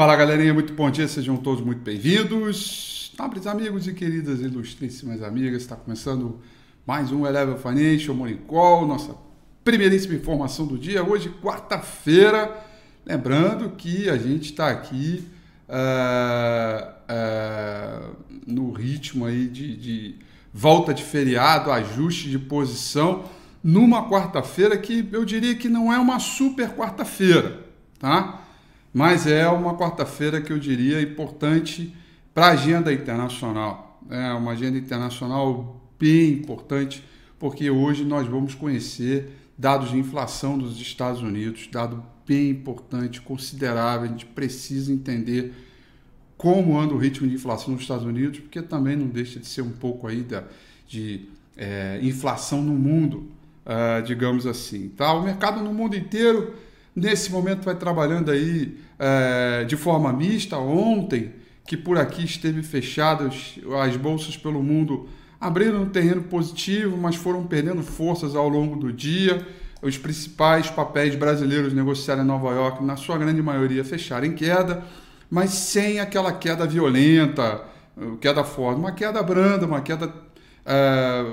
Fala galerinha, muito bom dia, sejam todos muito bem-vindos. Nobres amigos e queridas ilustríssimas amigas, está começando mais um Eleven Financial Morning Call, nossa primeiríssima informação do dia, hoje quarta-feira. Lembrando que a gente está aqui uh, uh, no ritmo aí de, de volta de feriado, ajuste de posição, numa quarta-feira que eu diria que não é uma super quarta-feira, tá? Mas é uma quarta-feira que eu diria importante para a agenda internacional. É uma agenda internacional bem importante, porque hoje nós vamos conhecer dados de inflação dos Estados Unidos, dado bem importante, considerável. A gente precisa entender como anda o ritmo de inflação nos Estados Unidos, porque também não deixa de ser um pouco aí da, de é, inflação no mundo, uh, digamos assim. Tá? O mercado no mundo inteiro Nesse momento vai trabalhando aí é, de forma mista. Ontem, que por aqui esteve fechadas as bolsas pelo mundo, abriram um terreno positivo, mas foram perdendo forças ao longo do dia. Os principais papéis brasileiros negociados em Nova York, na sua grande maioria, fecharam em queda, mas sem aquela queda violenta, queda forte, uma queda branda, uma queda é,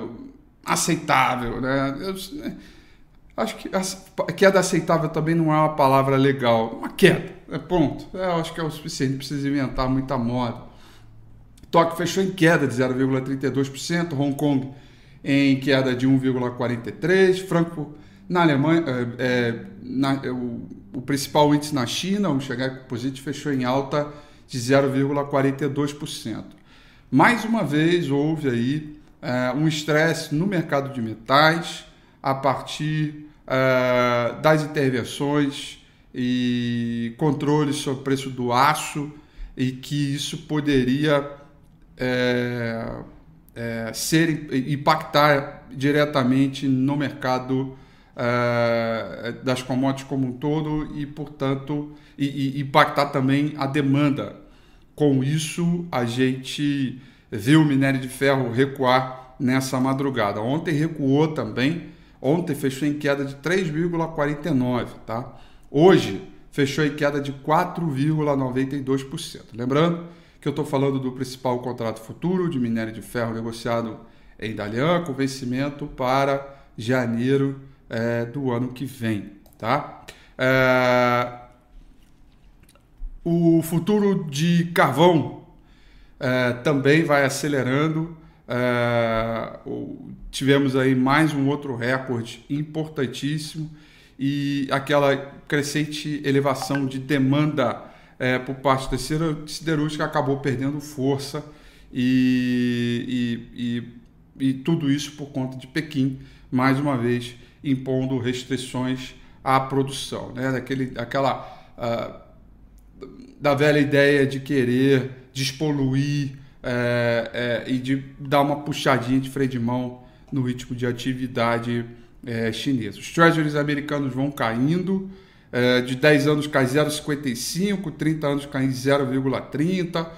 aceitável. Né? Eu, Acho que queda aceitável também não é uma palavra legal. Uma queda, é ponto. É, acho que é o suficiente, não precisa inventar muita moda. Tóquio fechou em queda de 0,32%, Hong Kong em queda de 1,43%, Frankfurt na Alemanha, é, é, na, é, o, o, principal índice na China, o Shanghai Composite, fechou em alta de 0,42%. Mais uma vez houve aí é, um estresse no mercado de metais a partir uh, das intervenções e controles sobre o preço do aço e que isso poderia é, é, ser impactar diretamente no mercado é, das commodities como um todo e portanto e, e impactar também a demanda. Com isso a gente viu o minério de ferro recuar nessa madrugada. Ontem recuou também Ontem fechou em queda de 3,49, tá? Hoje fechou em queda de 4,92%. Lembrando que eu estou falando do principal contrato futuro de minério de ferro negociado em Dalian, com vencimento para janeiro é, do ano que vem, tá? É, o futuro de carvão é, também vai acelerando é, tivemos aí mais um outro recorde importantíssimo e aquela crescente elevação de demanda é, por parte da siderúrgica acabou perdendo força e, e, e, e, tudo isso por conta de Pequim, mais uma vez impondo restrições à produção, né? Daquele, daquela uh, da velha ideia de querer despoluir é, é, e de dar uma puxadinha de freio de mão no ritmo de atividade é, chinesa. Os treasuries americanos vão caindo, é, de 10 anos cai 0,55, 30 anos cai 0,30. O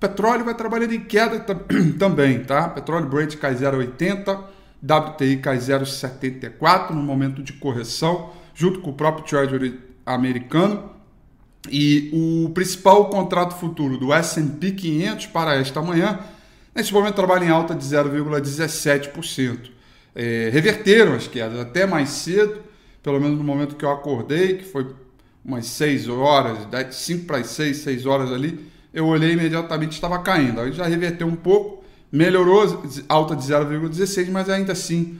petróleo vai trabalhando em queda também, tá? Petróleo Brent cai 0,80, WTI cai 0,74 no momento de correção, junto com o próprio treasury americano. E o principal contrato futuro do S&P 500 para esta manhã, neste momento trabalha em alta de 0,17%. É, reverteram as quedas até mais cedo, pelo menos no momento que eu acordei, que foi umas 6 horas, 5 para as 6, 6 horas ali, eu olhei imediatamente estava caindo. Aí já reverteu um pouco, melhorou, alta de 0,16, mas ainda assim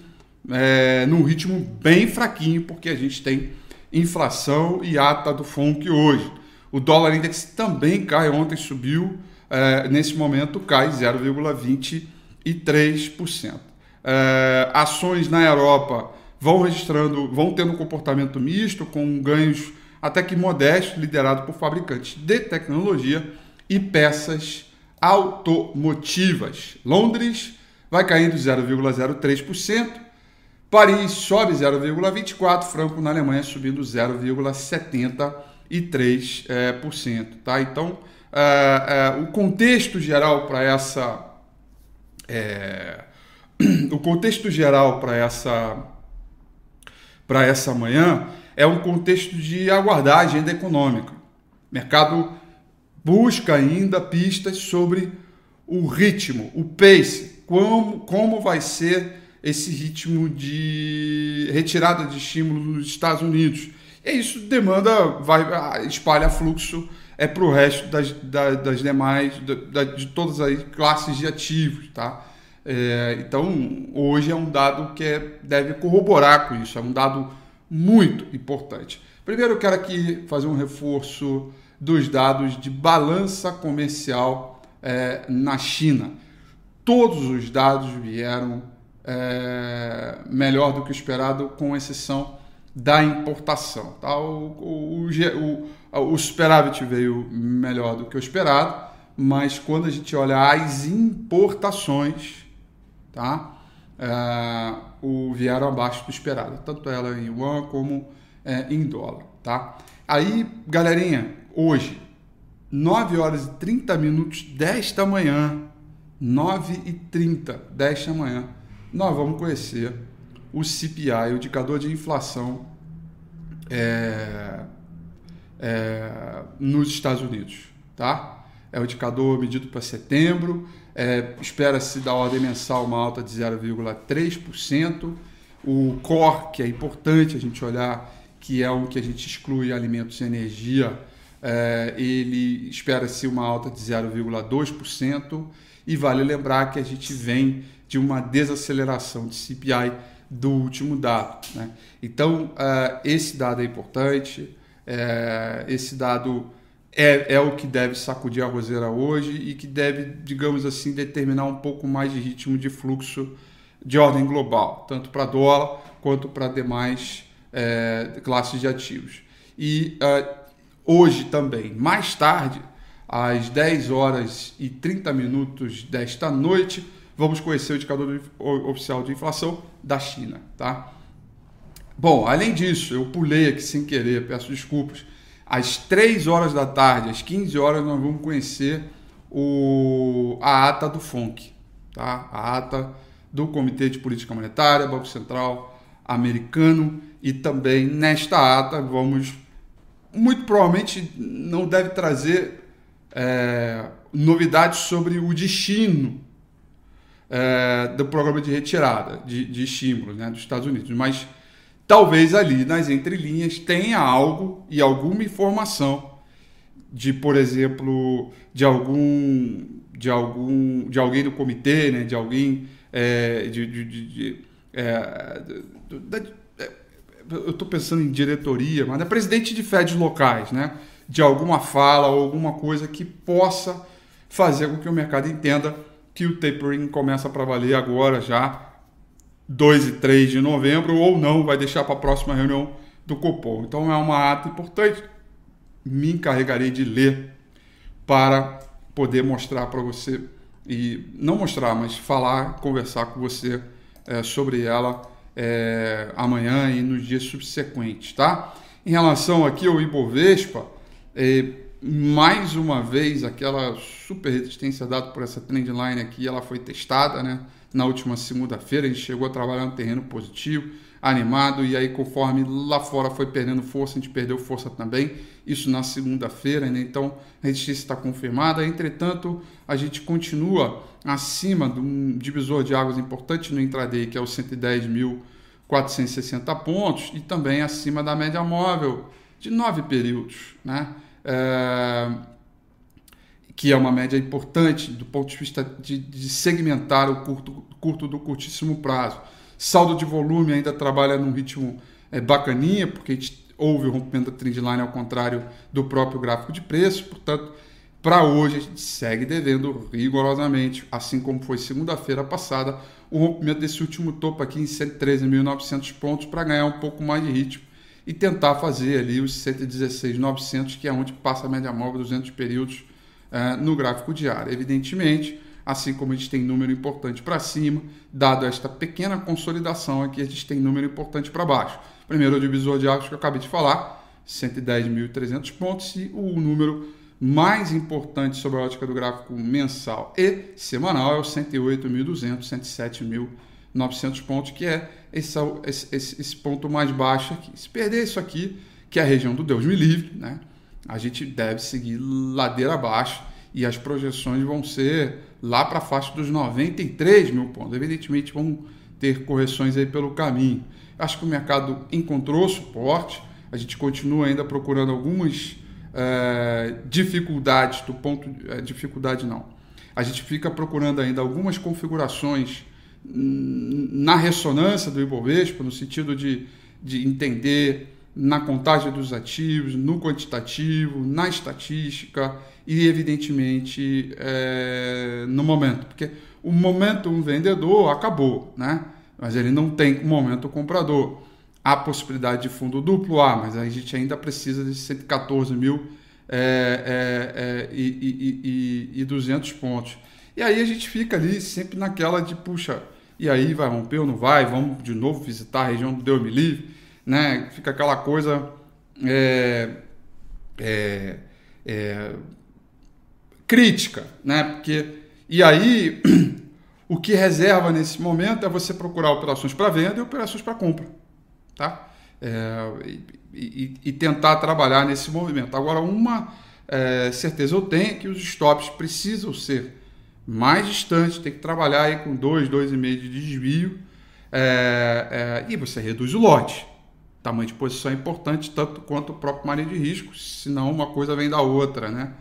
é, num ritmo bem fraquinho, porque a gente tem inflação e ata do FONC hoje. O dólar index também cai, ontem subiu, é, nesse momento cai 0,23%. É, ações na Europa vão registrando, vão tendo um comportamento misto, com ganhos até que modestos, liderado por fabricantes de tecnologia e peças automotivas. Londres vai caindo 0,03%, Paris sobe 0,24%, Franco na Alemanha subindo 0,73%. É, por cento, tá? Então, é, é, o contexto geral para essa. O contexto geral para essa para essa manhã é um contexto de aguardar a agenda econômica. O mercado busca ainda pistas sobre o ritmo, o pace, como, como vai ser esse ritmo de retirada de estímulo nos Estados Unidos. E isso demanda, vai ah, espalha fluxo é para o resto das, das, das demais, da, de todas as classes de ativos, tá? É, então, hoje é um dado que é, deve corroborar com isso, é um dado muito importante. Primeiro, eu quero aqui fazer um reforço dos dados de balança comercial é, na China. Todos os dados vieram é, melhor do que o esperado, com exceção da importação. Tá? O, o, o, o, superávit veio melhor do que o esperado, mas quando a gente olha as importações, tá? É, o vieram abaixo do esperado, tanto ela em yuan como é, em dólar. Tá? Aí, galerinha, hoje, 9 horas e 30 minutos desta manhã, 9 e 30 desta manhã, nós vamos conhecer o CPI, o indicador de inflação é, é, nos Estados Unidos. Tá? É o indicador medido para setembro, é, espera-se da ordem mensal uma alta de 0,3%. O core, que é importante a gente olhar, que é um que a gente exclui alimentos e energia, é, ele espera-se uma alta de 0,2%. E vale lembrar que a gente vem de uma desaceleração de CPI do último dado. Né? Então, uh, esse dado é importante, uh, esse dado é, é o que deve sacudir a roseira hoje e que deve, digamos assim, determinar um pouco mais de ritmo de fluxo de ordem global, tanto para dólar quanto para demais uh, classes de ativos. E hoje também, mais tarde, às 10 horas e 30 minutos desta noite, vamos conhecer o indicador oficial de inflação da China, tá? Bom, além disso, eu pulei aqui sem querer, peço desculpas. Às 3 horas da tarde, às 15 horas, nós vamos conhecer o, a ata do FONC, tá? A ata do Comitê de Política Monetária, Banco Central Americano, e também nesta ata vamos, muito provavelmente, não deve trazer é, novidades sobre o destino é, do programa de retirada de, de estímulos né, dos Estados Unidos. Mas talvez ali nas entrelinhas tenha algo e alguma informação de, por exemplo, de algum de algum de alguém do comitê, né, de alguém é, de, de, de é, é, eu estou pensando em diretoria, mas é presidente de FEDs locais, né, de alguma fala ou alguma coisa que possa fazer com que o mercado entenda que o tapering começa para valer agora já 2 e 3 de novembro ou não, vai deixar para a próxima reunião do Copom. Então é uma ata importante. Me encarregarei de ler para poder mostrar para você e não mostrar, mas falar, conversar com você é, sobre ela é, amanhã e nos dias subsequentes, tá? Em relação aqui ao Ibovespa, é, mais uma vez, aquela super resistência dada por essa trendline aqui, ela foi testada, né? Na última segunda-feira, a gente chegou a trabalhar no terreno positivo, animado, e aí conforme lá fora foi perdendo força, a gente perdeu força também, isso na segunda-feira, né? Então a resistência está confirmada, entretanto, a gente continua acima de um divisor de águas importante no intraday, que é o 110.460 pontos, e também acima da média móvel de nove períodos, né? É, que é uma média importante do ponto de vista de, de segmentar o curto, curto do curtíssimo prazo. Saldo de volume ainda trabalha num ritmo é, bacaninha, porque houve o rompimento da trendline ao contrário do próprio gráfico de preço, portanto, para hoje a gente segue devendo rigorosamente, assim como foi segunda-feira passada, o rompimento desse último topo aqui em 113.900 pontos para ganhar um pouco mais de ritmo e tentar fazer ali os 116,900, que é onde passa a média móvel 200 períodos uh, no gráfico diário. Evidentemente, assim como a gente tem número importante para cima, dado esta pequena consolidação aqui, a gente tem número importante para baixo. Primeiro o divisor de águas que eu acabei de falar, 110.300 pontos, e o número mais importante sobre a ótica do gráfico mensal e semanal é o 108.200, 107.000 900 pontos, que é esse, esse, esse, ponto mais baixo aqui. Se perder isso aqui, que é a região do Deus me livre, né? a gente deve seguir ladeira abaixo e as projeções vão ser lá para a faixa dos 93 mil pontos. Evidentemente, vão ter correções aí pelo caminho. Acho que o mercado encontrou suporte, a gente continua ainda procurando algumas é, dificuldades do ponto. É, dificuldade não. A gente fica procurando ainda algumas configurações na ressonância do Ibovespa, no sentido de, de entender na contagem dos ativos, no quantitativo, na estatística e, evidentemente, é, no momento. Porque o momento vendedor acabou, né? mas ele não tem o momento comprador. Há possibilidade de fundo duplo, ah, mas a gente ainda precisa de 114 mil é, é, é, e, e, e, e 200 pontos. E aí a gente fica ali sempre naquela de, puxa, e aí vai romper ou não vai? Vamos de novo visitar a região do Deus me livre? Né? Fica aquela coisa é, é, é, crítica, né? Porque, e aí o que reserva nesse momento é você procurar operações para venda e operações para compra, tá? É, e, e, tentar trabalhar nesse movimento. Agora, uma é, certeza eu tenho é que os stops precisam ser mais distante, tem que trabalhar aí com 2, 2,5 de desvio é, é, e você reduz o lote. Tamanho de posição é importante tanto quanto o próprio manejo de risco, senão uma coisa vem da outra, né?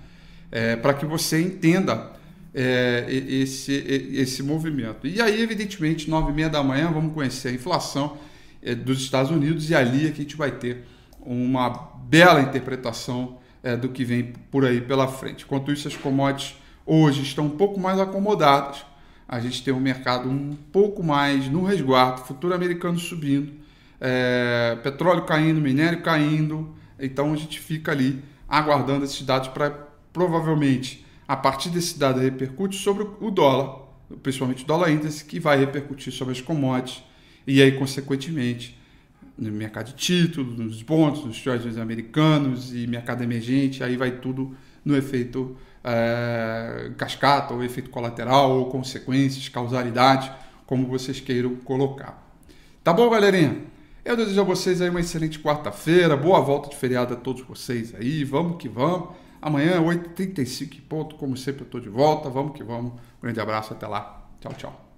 É, para que você entenda é, esse, esse movimento. E aí, evidentemente, 9 e meia da manhã, vamos conhecer a inflação é, dos Estados Unidos e ali é que a gente vai ter uma bela interpretação é, do que vem por aí pela frente. Enquanto isso, as commodities hoje estão um pouco mais acomodadas. A gente tem um mercado um pouco mais no resguardo, futuro americano subindo, é, petróleo caindo, minério caindo. Então a gente fica ali aguardando esses dados para provavelmente a partir desse dado repercute sobre o dólar, principalmente o dólar índice, que vai repercutir sobre as commodities e aí consequentemente no mercado de títulos, nos bons, nos treasuries americanos e mercado emergente, aí vai tudo no efeito é, cascata, ou efeito colateral, ou consequências, causalidade, como vocês queiram colocar. Tá bom, galerinha? Eu desejo a vocês aí uma excelente quarta-feira, boa volta de feriado a todos vocês aí, vamos que vamos. Amanhã, 8h35 ponto, como sempre, eu estou de volta, vamos que vamos. Grande abraço, até lá. Tchau, tchau.